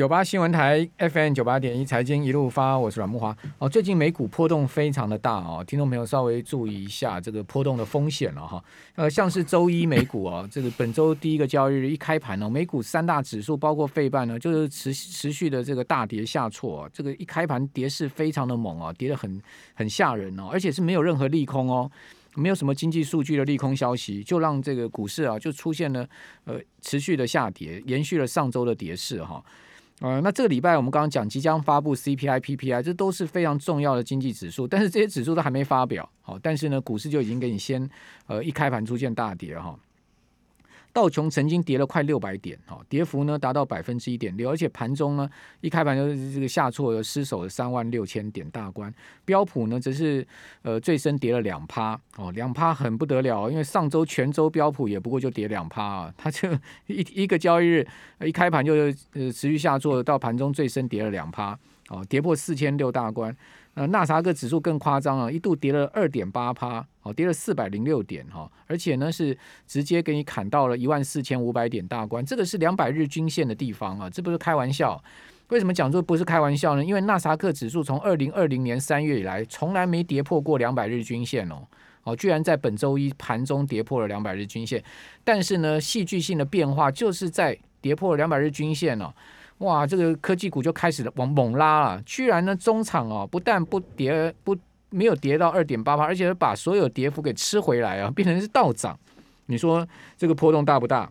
九八新闻台 FM 九八点一财经一路发，我是阮木华。哦，最近美股波动非常的大哦，听众朋友稍微注意一下这个波动的风险了哈。呃，像是周一美股啊，这个本周第一个交易日一开盘呢，美股三大指数包括费半呢，就是持持续的这个大跌下挫，这个一开盘跌势非常的猛啊，跌得很很吓人哦，而且是没有任何利空哦。没有什么经济数据的利空消息，就让这个股市啊就出现了呃持续的下跌，延续了上周的跌势哈。呃，那这个礼拜我们刚刚讲即将发布 CPI、PPI，这都是非常重要的经济指数，但是这些指数都还没发表，好，但是呢，股市就已经给你先呃一开盘出现大跌哈。道琼曾经跌了快六百点，哈，跌幅呢达到百分之一点六，而且盘中呢一开盘就是这个下挫，失守了三万六千点大关。标普呢则是呃最深跌了两趴，哦，两趴很不得了，因为上周全周标普也不过就跌两趴啊，它就 一一个交易日一开盘就呃持续下挫，到盘中最深跌了两趴，哦，跌破四千六大关。呃，纳萨克指数更夸张啊，一度跌了二点八趴，哦，跌了四百零六点哈，而且呢是直接给你砍到了一万四千五百点大关，这个是两百日均线的地方啊，这不是开玩笑。为什么讲说不是开玩笑呢？因为纳萨克指数从二零二零年三月以来，从来没跌破过两百日均线哦，哦，居然在本周一盘中跌破了两百日均线，但是呢，戏剧性的变化就是在跌破了两百日均线哦。哇，这个科技股就开始了往猛拉了，居然呢中场哦不但不跌不没有跌到二点八八，而且把所有跌幅给吃回来啊，变成是倒涨。你说这个波动大不大？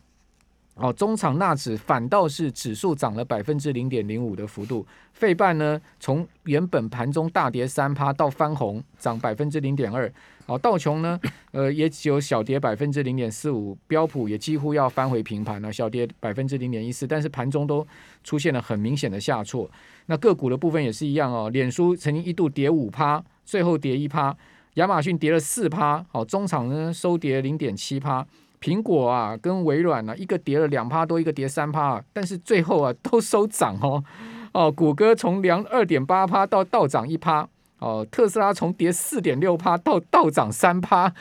哦，中场纳指反倒是指数涨了百分之零点零五的幅度，费半呢从原本盘中大跌三趴到翻红，涨百分之零点二。哦，道琼呢，呃，也只有小跌百分之零点四五，标普也几乎要翻回平盘了，小跌百分之零点一四，但是盘中都出现了很明显的下挫。那个股的部分也是一样哦，脸书曾经一度跌五趴，最后跌一趴，亚马逊跌了四趴，好，中场呢收跌零点七趴。苹果啊，跟微软呢、啊，一个跌了两趴多，一个跌三趴，但是最后啊都收涨哦。哦，谷歌从两二点八趴到倒涨一趴，哦，特斯拉从跌四点六趴到倒涨三趴，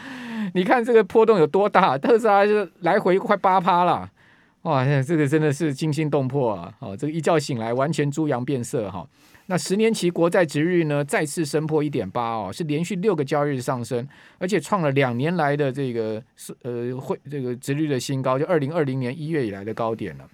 你看这个波动有多大？特斯拉就来回快八趴了，哇，这个真的是惊心动魄啊！哦，这个一觉醒来完全猪羊变色哈。那十年期国债殖率呢，再次升破一点八哦，是连续六个交易日上升，而且创了两年来的这个呃会这个殖率的新高，就二零二零年一月以来的高点了。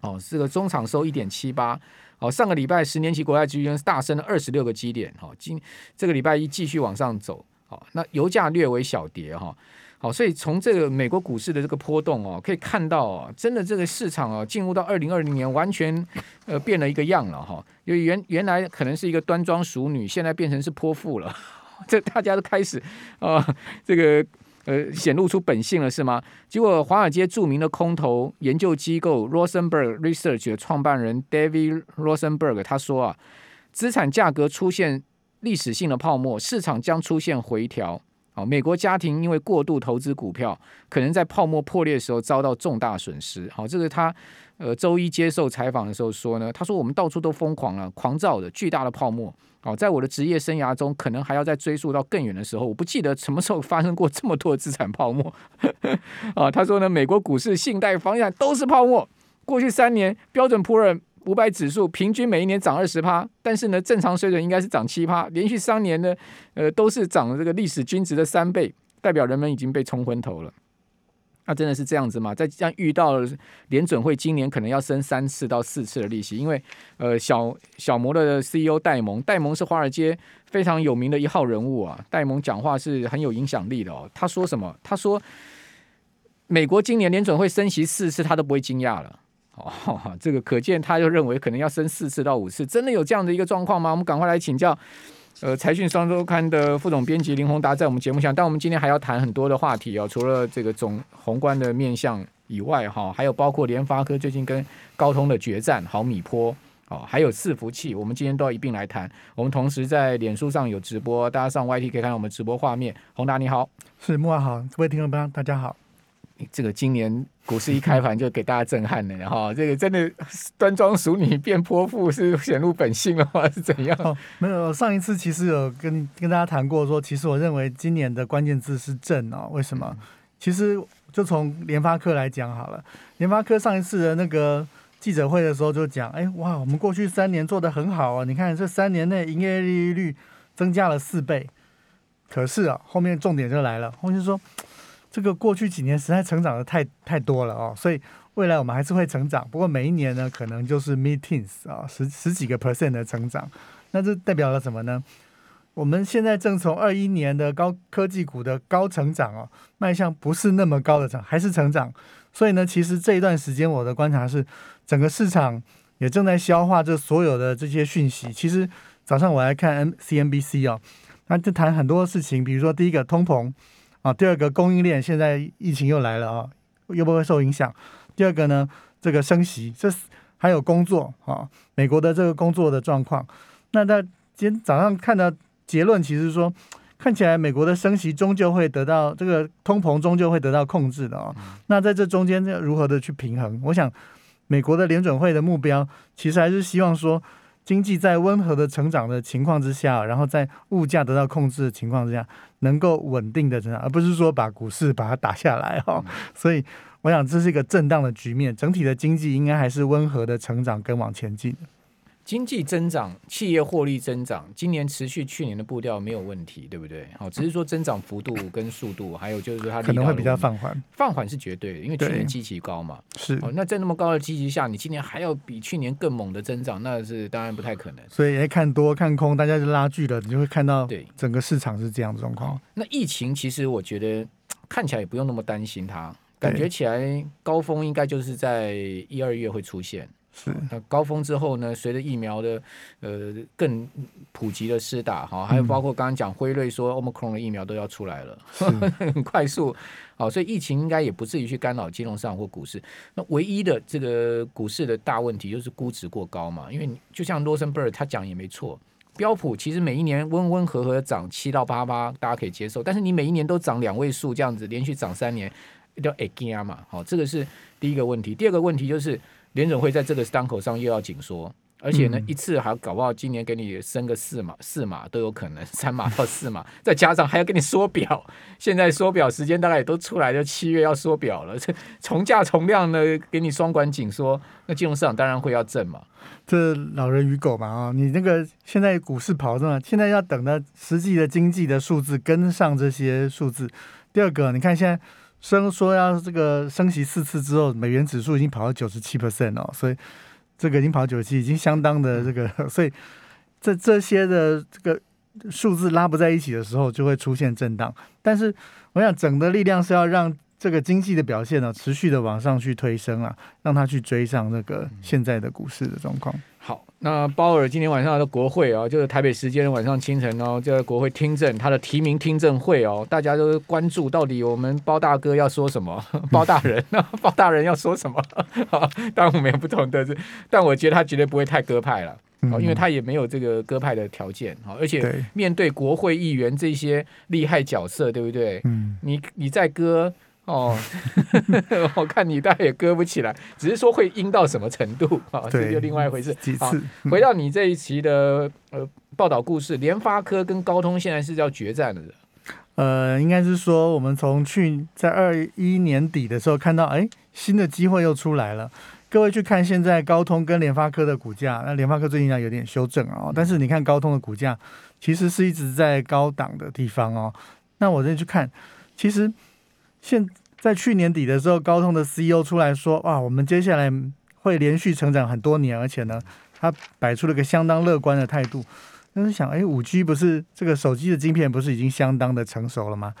哦，这个中场收一点七八，哦，上个礼拜十年期国债殖率大升了二十六个基点，哈、哦，今这个礼拜一继续往上走，哦，那油价略微小跌哈。哦好，所以从这个美国股市的这个波动哦，可以看到哦，真的这个市场哦，进入到二零二零年完全呃变了一个样了哈。因为原原来可能是一个端庄淑女，现在变成是泼妇了，这大家都开始啊，这个呃显露出本性了是吗？结果华尔街著名的空头研究机构 Rosenberg Research 的创办人 David Rosenberg 他说啊，资产价格出现历史性的泡沫，市场将出现回调。美国家庭因为过度投资股票，可能在泡沫破裂的时候遭到重大损失。好，这是他呃周一接受采访的时候说呢，他说我们到处都疯狂了，狂躁的巨大的泡沫。好，在我的职业生涯中，可能还要再追溯到更远的时候，我不记得什么时候发生过这么多资产泡沫。啊，他说呢，美国股市、信贷、房地产都是泡沫。过去三年，标准普尔。五百指数平均每一年涨二十趴，但是呢，正常水准应该是涨七趴，连续三年呢，呃，都是涨这个历史均值的三倍，代表人们已经被冲昏头了。那、真的是这样子吗？在这样遇到了联准会今年可能要升三次到四次的利息，因为呃，小小摩的 CEO 戴蒙，戴蒙是华尔街非常有名的一号人物啊，戴蒙讲话是很有影响力的哦。他说什么？他说美国今年联准会升息四次，他都不会惊讶了。哦，这个可见，他就认为可能要升四次到五次，真的有这样的一个状况吗？我们赶快来请教，呃，财讯双周刊的副总编辑林宏达在我们节目上。但我们今天还要谈很多的话题哦，除了这个总宏观的面向以外，哈，还有包括联发科最近跟高通的决战，毫米波，哦，还有伺服器，我们今天都要一并来谈。我们同时在脸书上有直播，大家上 YT 可以看到我们直播画面。宏达你好，是木啊好，各位听众朋友大家好。这个今年股市一开盘就给大家震撼了，然后 这个真的端庄淑女变泼妇是显露本性了吗？是怎样？哦，没有，上一次其实有跟跟大家谈过说，说其实我认为今年的关键字是正哦。为什么？其实就从联发科来讲好了，联发科上一次的那个记者会的时候就讲，哎，哇，我们过去三年做的很好啊，你看这三年内营业利率增加了四倍。可是啊，后面重点就来了，后面就说，这个过去几年实在成长的太太多了哦，所以未来我们还是会成长，不过每一年呢，可能就是 mid-teens 啊，十十几个 percent 的成长。那这代表了什么呢？我们现在正从二一年的高科技股的高成长哦，迈向不是那么高的成，还是成长。所以呢，其实这一段时间我的观察是，整个市场也正在消化这所有的这些讯息。其实早上我来看 M C N B C 哦。那就谈很多事情，比如说第一个通膨啊，第二个供应链现在疫情又来了啊，又不会受影响。第二个呢，这个升息，这还有工作啊，美国的这个工作的状况。那在今天早上看到结论，其实说看起来美国的升息终究会得到这个通膨终究会得到控制的啊。那在这中间要如何的去平衡？我想美国的联准会的目标其实还是希望说。经济在温和的成长的情况之下，然后在物价得到控制的情况之下，能够稳定的成长，而不是说把股市把它打下来哈。所以，我想这是一个震荡的局面，整体的经济应该还是温和的成长跟往前进。经济增长，企业获利增长，今年持续去年的步调没有问题，对不对？好，只是说增长幅度跟速度，还有就是说它可能会比较放缓，放缓是绝对的，因为去年基期高嘛。是，哦那在那么高的基期下，你今年还要比去年更猛的增长，那是当然不太可能。所以，看多看空，大家就拉锯了，你就会看到对整个市场是这样的状况。那疫情其实我觉得看起来也不用那么担心它，感觉起来高峰应该就是在一二月会出现。是，那高峰之后呢？随着疫苗的呃更普及的施打，哈，还有包括刚刚讲辉瑞说 Omicron 的疫苗都要出来了，很 快速，好，所以疫情应该也不至于去干扰金融市场或股市。那唯一的这个股市的大问题就是估值过高嘛，因为就像罗森伯尔他讲也没错，标普其实每一年温温和和涨七到八八，大家可以接受，但是你每一年都涨两位数这样子，连续涨三年，叫 again 嘛，好，这个是第一个问题。第二个问题就是。联准会在这个当口上又要紧缩，而且呢，一次还搞不好今年给你升个四码、四码都有可能，三码到四码，再加上还要给你缩表。现在缩表时间大概也都出来了，七月要缩表了，这 从价从量呢给你双管紧缩，那金融市场当然会要震嘛。这老人与狗嘛啊，你那个现在股市跑着呢，现在要等到实际的经济的数字跟上这些数字。第二个，你看现在。升说要这个升息四次之后，美元指数已经跑到九十七 percent 哦，所以这个已经跑九十七，已经相当的这个，所以这这些的这个数字拉不在一起的时候，就会出现震荡。但是我想整的力量是要让这个经济的表现呢持续的往上去推升啊，让它去追上那个现在的股市的状况。好，那鲍尔今天晚上的国会啊，就是台北时间晚上清晨哦，就在国会听证他的提名听证会哦，大家都关注到底我们包大哥要说什么，包大人，包大人要说什么？好，当然我们也不同的，但我觉得他绝对不会太鸽派了，因为他也没有这个鸽派的条件，好，而且面对国会议员这些厉害角色，对不对？嗯，你你在鸽。哦，我看你大概也割不起来，只是说会阴到什么程度啊？这就另外一回事。几次？回到你这一期的呃报道故事，联发科跟高通现在是要决战的。呃，应该是说我们从去在二一年底的时候看到，哎，新的机会又出来了。各位去看现在高通跟联发科的股价，那联发科最近呢有点修正哦，但是你看高通的股价其实是一直在高档的地方哦。那我再去看，其实。现在去年底的时候，高通的 CEO 出来说：“哇，我们接下来会连续成长很多年，而且呢，他摆出了个相当乐观的态度。”那是想，哎，五 G 不是这个手机的晶片不是已经相当的成熟了吗？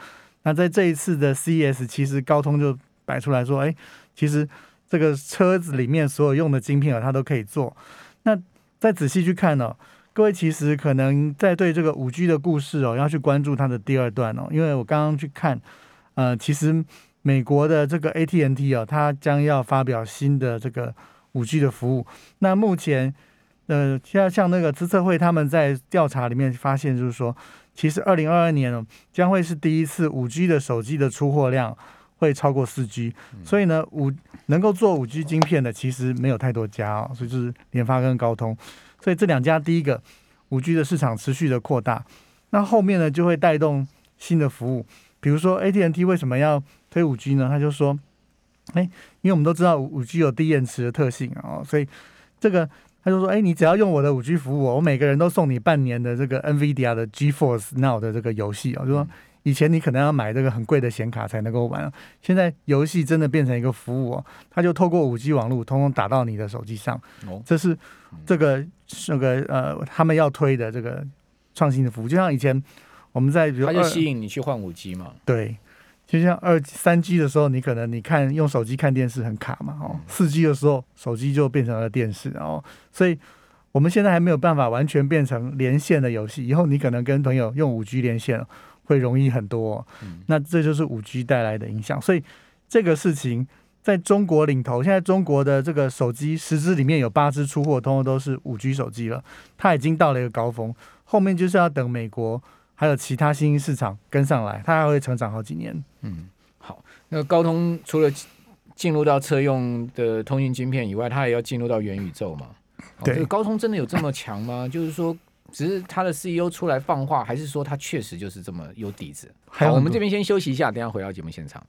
那在这一次的 CES，其实高通就摆出来说：“哎，其实这个车子里面所有用的晶片啊，它都可以做。”那再仔细去看呢，各位其实可能在对这个五 G 的故事哦，要去关注它的第二段哦，因为我刚刚去看。呃，其实美国的这个 AT&T 啊，它将要发表新的这个五 G 的服务。那目前，呃，像像那个资策会他们在调查里面发现，就是说，其实二零二二年呢，将会是第一次五 G 的手机的出货量会超过四 G。所以呢，五能够做五 G 晶片的其实没有太多家哦，所以就是联发跟高通。所以这两家第一个五 G 的市场持续的扩大，那后面呢就会带动新的服务。比如说，AT&T 为什么要推五 G 呢？他就说，哎，因为我们都知道五 G 有低延迟的特性哦，所以这个他就说，哎，你只要用我的五 G 服务，我每个人都送你半年的这个 NVIDIA 的 GeForce Now 的这个游戏啊，就说以前你可能要买这个很贵的显卡才能够玩，现在游戏真的变成一个服务哦，他就透过五 G 网络，通通打到你的手机上，这是这个这个呃他们要推的这个创新的服务，就像以前我们在比如它就吸引你去换五 G 嘛，对。就像二三 G 的时候，你可能你看用手机看电视很卡嘛，哦，四 G 的时候手机就变成了电视，哦，所以我们现在还没有办法完全变成连线的游戏，以后你可能跟朋友用五 G 连线会容易很多，哦，那这就是五 G 带来的影响。所以这个事情在中国领头，现在中国的这个手机十支里面有八支出货，通通都是五 G 手机了，它已经到了一个高峰，后面就是要等美国。还有其他新兴市场跟上来，它还会成长好几年。嗯，好，那高通除了进入到车用的通讯晶片以外，它也要进入到元宇宙嘛？对，这个高通真的有这么强吗？就是说，只是他的 CEO 出来放话，还是说他确实就是这么有底子？好，我们这边先休息一下，等下回到节目现场。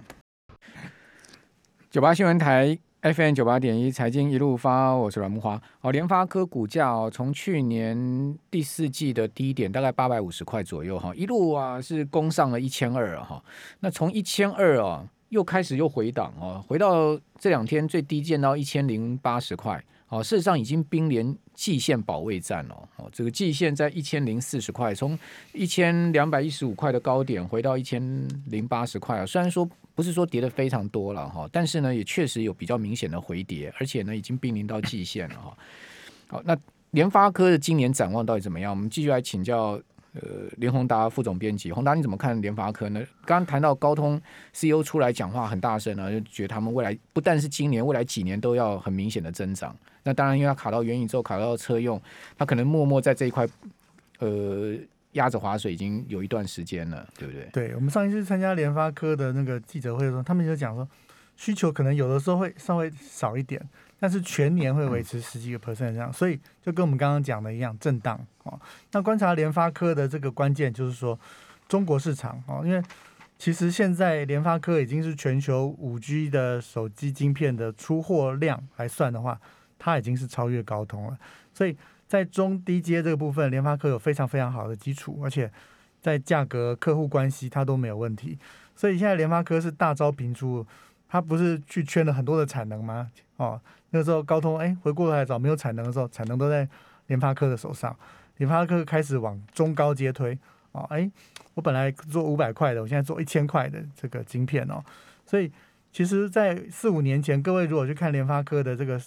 九八新闻台。FM 九八点一财经一路发，我是阮慕驊。好，联发科股价哦，从去年第四季的低点大概八百五十块左右哈，一路啊是攻上了一千二啊哈。那从一千二啊又开始又回档哦，回到这两天最低见到一千零八十块。哦，事实上已经濒临季线保卫战了。哦，这个季线在一千零四十块，从一千两百一十五块的高点回到一千零八十块啊。虽然说不是说跌得非常多了哈，但是呢也确实有比较明显的回跌，而且呢已经濒临到季线了哈。好，那联发科的今年展望到底怎么样？我们继续来请教。呃，林宏达副总编辑，宏达你怎么看联发科呢？刚刚谈到高通 CEO 出来讲话很大声啊，就觉得他们未来不但是今年，未来几年都要很明显的增长。那当然，因为他卡到元宇宙，卡到车用，他可能默默在这一块呃压着划水已经有一段时间了，对不对？对，我们上一次参加联发科的那个记者会的时候，他们就讲说，需求可能有的时候会稍微少一点。但是全年会维持十几个 percent 这样，所以就跟我们刚刚讲的一样，震荡哦。那观察联发科的这个关键就是说，中国市场哦，因为其实现在联发科已经是全球五 G 的手机晶片的出货量来算的话，它已经是超越高通了。所以在中低阶这个部分，联发科有非常非常好的基础，而且在价格、客户关系它都没有问题。所以现在联发科是大招频出，它不是去圈了很多的产能吗？哦。那个时候高通哎，回过头来找没有产能的时候，产能都在联发科的手上。联发科开始往中高阶推哦，哎，我本来做五百块的，我现在做一千块的这个晶片哦。所以其实，在四五年前，各位如果去看联发科的这个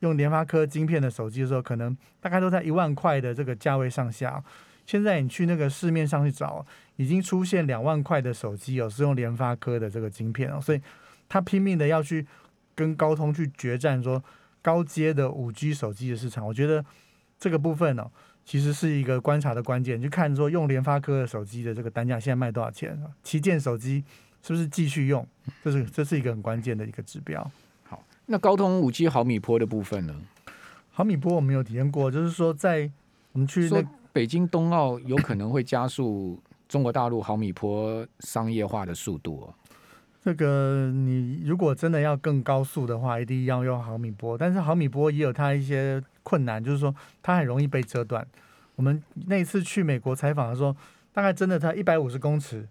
用联发科晶片的手机的时候，可能大概都在一万块的这个价位上下。现在你去那个市面上去找，已经出现两万块的手机哦，是用联发科的这个晶片哦，所以他拼命的要去。跟高通去决战，说高阶的五 G 手机的市场，我觉得这个部分呢、其实是一个观察的关键。就看说用联发科的手机的这个单价现在卖多少钱，旗舰手机是不是继续用，这是这是一个很关键的一个指标。好，那高通五 G 毫米波的部分呢？毫米波我没有体验过，就是说在我们去那北京冬奥有可能会加速中国大陆毫米波商业化的速度哦。这个你如果真的要更高速的话，一定要用毫米波。但是毫米波也有它一些困难，就是说它很容易被折断。我们那一次去美国采访的时候，大概真的在一百五十公尺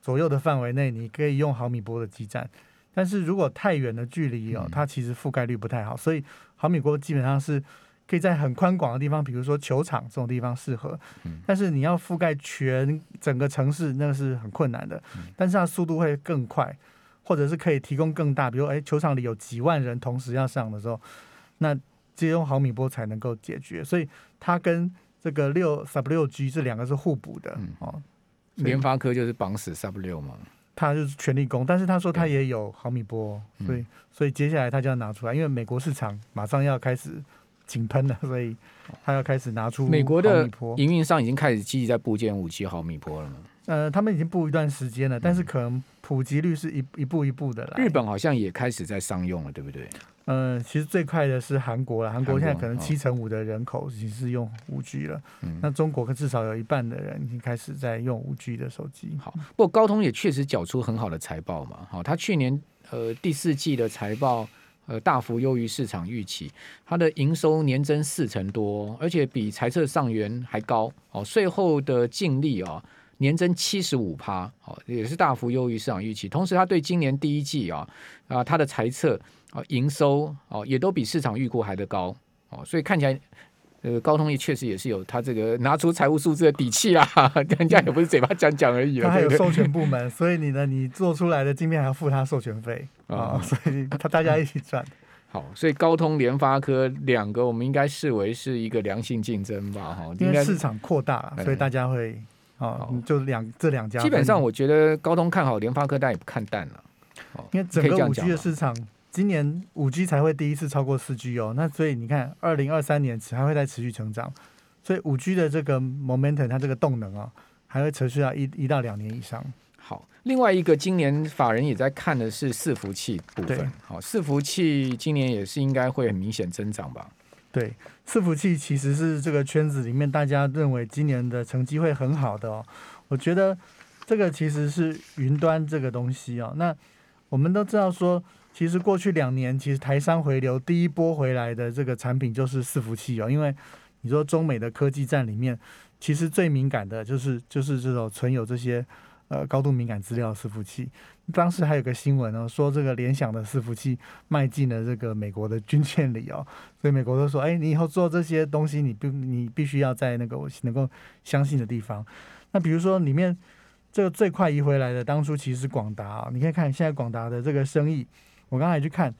左右的范围内，你可以用毫米波的基站。但是如果太远的距离哦，它其实覆盖率不太好。所以毫米波基本上是可以在很宽广的地方，比如说球场这种地方适合。但是你要覆盖全整个城市，那是很困难的。但是它速度会更快。或者是可以提供更大，比如哎，球场里有几万人同时要上的时候，那只有用毫米波才能够解决。所以它跟这个六 sub 六 G 这两个是互补的、嗯、哦。联发科就是绑死 sub 六嘛，他就是全力攻，但是他说他也有毫米波，嗯、所以所以接下来他就要拿出来，因为美国市场马上要开始井喷了，所以他要开始拿出美国的营运上已经开始积极在部件五七毫米波了嘛。呃，他们已经布一段时间了，但是可能普及率是一一步一步的来。日本好像也开始在商用了，对不对？呃，其实最快的是韩国了，韩国现在可能七成五的人口已经是用五 G 了。嗯，那中国至少有一半的人已经开始在用五 G 的手机。好，不过高通也确实缴出很好的财报嘛。好，他去年呃第四季的财报呃大幅优于市场预期，它的营收年增四成多，而且比财测上元还高哦。税后的净利啊、哦、年增七十五趴，哦也是大幅优于市场预期。同时，它对今年第一季啊啊它的财测啊营收哦也都比市场预估还得高哦，所以看起来。呃，高通也确实也是有他这个拿出财务数字的底气啊，人家也不是嘴巴讲讲而已。他还有授权部门，所以你呢，你做出来的晶片还要付他授权费 啊，所以他大家一起赚。好，所以高通、联发科两个，我们应该视为是一个良性竞争吧？哈，因为市场扩大，所以大家会啊，就两这两家。基本上，我觉得高通看好，联发科但也不看淡了。因为整个五 G 的市场。今年五 G 才会第一次超过四 G 哦，那所以你看，二零二三年还会再持续成长，所以五 G 的这个 momentum 它这个动能啊，还会持续到一一到两年以上。好，另外一个今年法人也在看的是伺服器部分，好，伺服器今年也是应该会很明显增长吧？对，伺服器其实是这个圈子里面大家认为今年的成绩会很好的哦。我觉得这个其实是云端这个东西哦。那我们都知道说。其实过去两年，其实台商回流第一波回来的这个产品就是伺服器哦，因为你说中美的科技战里面，其实最敏感的就是就是这种存有这些呃高度敏感资料的伺服器。当时还有个新闻哦，说这个联想的伺服器卖进了这个美国的军舰里哦，所以美国都说，哎，你以后做这些东西，你必你必须要在那个我能够相信的地方。那比如说里面这个最快移回来的，当初其实是广达啊，你可以看现在广达的这个生意。我刚才去看，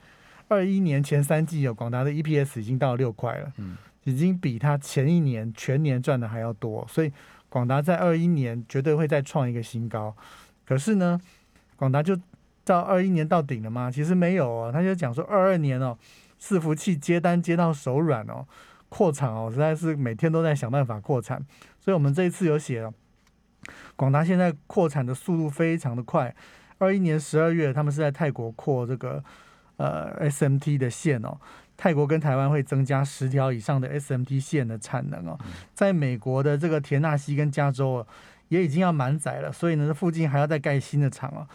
二一年前三季有广达的 EPS 已经到六块了，嗯，已经比它前一年全年赚的还要多，所以广达在二一年绝对会再创一个新高。可是呢，广达就到二一年到顶了吗？其实没有哦，他就讲说二二年哦，伺服器接单接到手软哦，扩产哦，实在是每天都在想办法扩产。所以我们这一次有写了，广达现在扩产的速度非常的快。二一年十二月，他们是在泰国扩这个呃 SMT 的线哦。泰国跟台湾会增加十条以上的 SMT 线的产能哦。在美国的这个田纳西跟加州哦，也已经要满载了，所以呢，这附近还要再盖新的厂哦。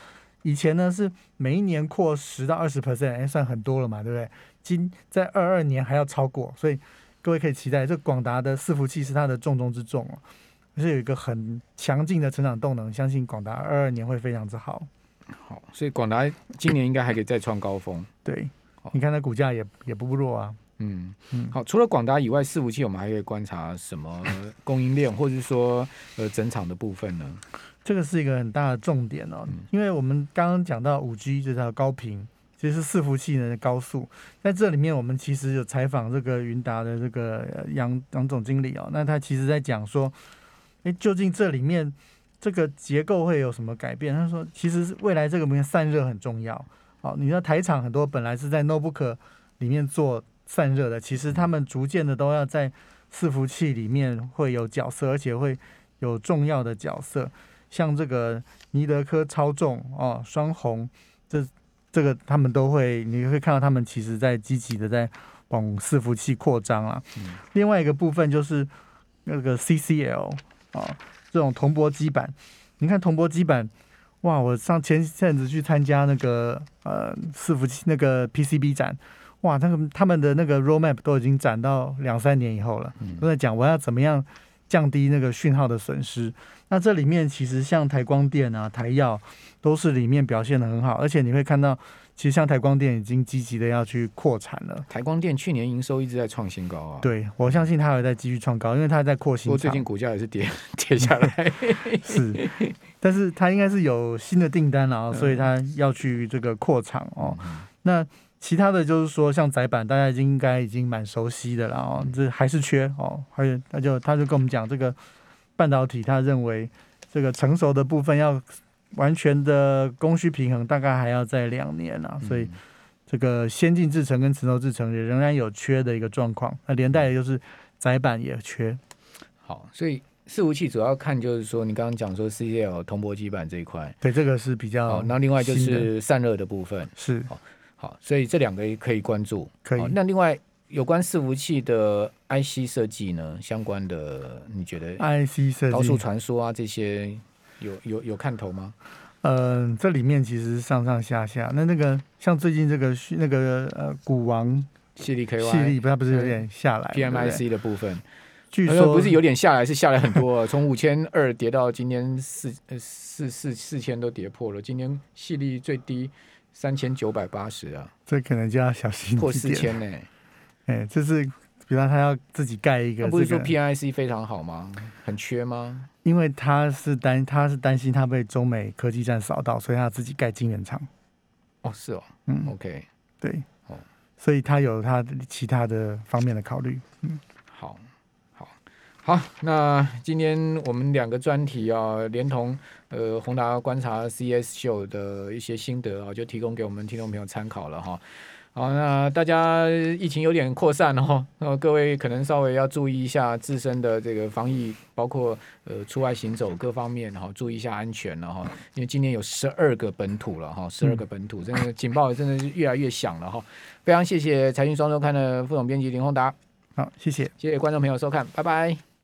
以前呢是每一年扩十到二十 percent，哎，算很多了嘛，对不对？今在二二年还要超过，所以各位可以期待，这广达的伺服器是它的重中之重哦，是有一个很强劲的成长动能，相信广达二二年会非常之好。好，所以广达今年应该还可以再创高峰。对，你看它股价也也不弱啊。嗯嗯。好，除了广达以外，伺服器我们还可以观察什么供应链，或者是说呃整场的部分呢？这个是一个很大的重点哦，嗯、因为我们刚刚讲到五 G 这条高频，其实是伺服器的高速，在这里面我们其实有采访这个云达的这个杨杨总经理哦，那他其实在讲说，哎，究竟这里面。这个结构会有什么改变？他说，其实未来这个里面散热很重要。好，你知道台厂很多本来是在 notebook 里面做散热的，其实他们逐渐的都要在伺服器里面会有角色，而且会有重要的角色。像这个尼德科超重哦，双红，这这个他们都会，你会看到他们其实在积极的在往伺服器扩张啊。另外一个部分就是那个 CCL 啊。这种铜箔基板，你看铜箔基板，哇！我上前阵子去参加那个呃伺服器那个 PCB 展，哇，那个他们的那个 roadmap 都已经展到两三年以后了，都在讲我要怎么样降低那个讯号的损失。那这里面其实像台光电啊、台药都是里面表现的很好，而且你会看到。其实像台光电已经积极的要去扩产了。台光电去年营收一直在创新高啊。对，我相信它还在继续创高，因为它在扩新。不过最近股价也是跌 跌下来。是，但是它应该是有新的订单了，所以它要去这个扩厂哦。嗯、那其他的就是说，像载板，大家已经应该已经蛮熟悉的了哦。这还是缺哦，而且他就他就跟我们讲，这个半导体，他认为这个成熟的部分要。完全的供需平衡大概还要再两年啊，所以这个先进制程跟成熟制程也仍然有缺的一个状况。那连带的就是载板也缺。好，所以伺服器主要看就是说，你刚刚讲说 CCL 铜箔基板这一块，对，这个是比较。那另外就是散热的部分是好，好，所以这两个也可以关注。可以。那另外有关伺服器的 IC 设计呢？相关的你觉得 IC 设计、高速传输啊这些？有有有看头吗？嗯、呃，这里面其实上上下下，那那个像最近这个那个呃股王系力 KY 系力，不，它不是有点下来 PMIC 的部分，据说不是有点下来，是下来很多，从五千二跌到今天四呃四四四千都跌破了，今天系力最低三千九百八十啊，这可能就要小心破四千呢，哎，这是。比方他要自己盖一个、这个，不是说 PIC 非常好吗？很缺吗？因为他是担他是担心他被中美科技战扫到，所以他自己盖晶圆厂。哦，是哦，嗯，OK，对，哦，所以他有他其他的方面的考虑。嗯，好，好，好，那今天我们两个专题啊，连同呃宏达观察 CES 秀的一些心得啊，就提供给我们听众朋友参考了哈。好，那大家疫情有点扩散哦，那 各位可能稍微要注意一下自身的这个防疫，包括呃出外行走各方面然后，注意一下安全了哈。因为今年有十二个本土了哈，十二个本土，真的警报真的是越来越响了哈。非常谢谢财经双周刊的副总编辑林宏达，好，谢谢，谢谢观众朋友收看，拜拜。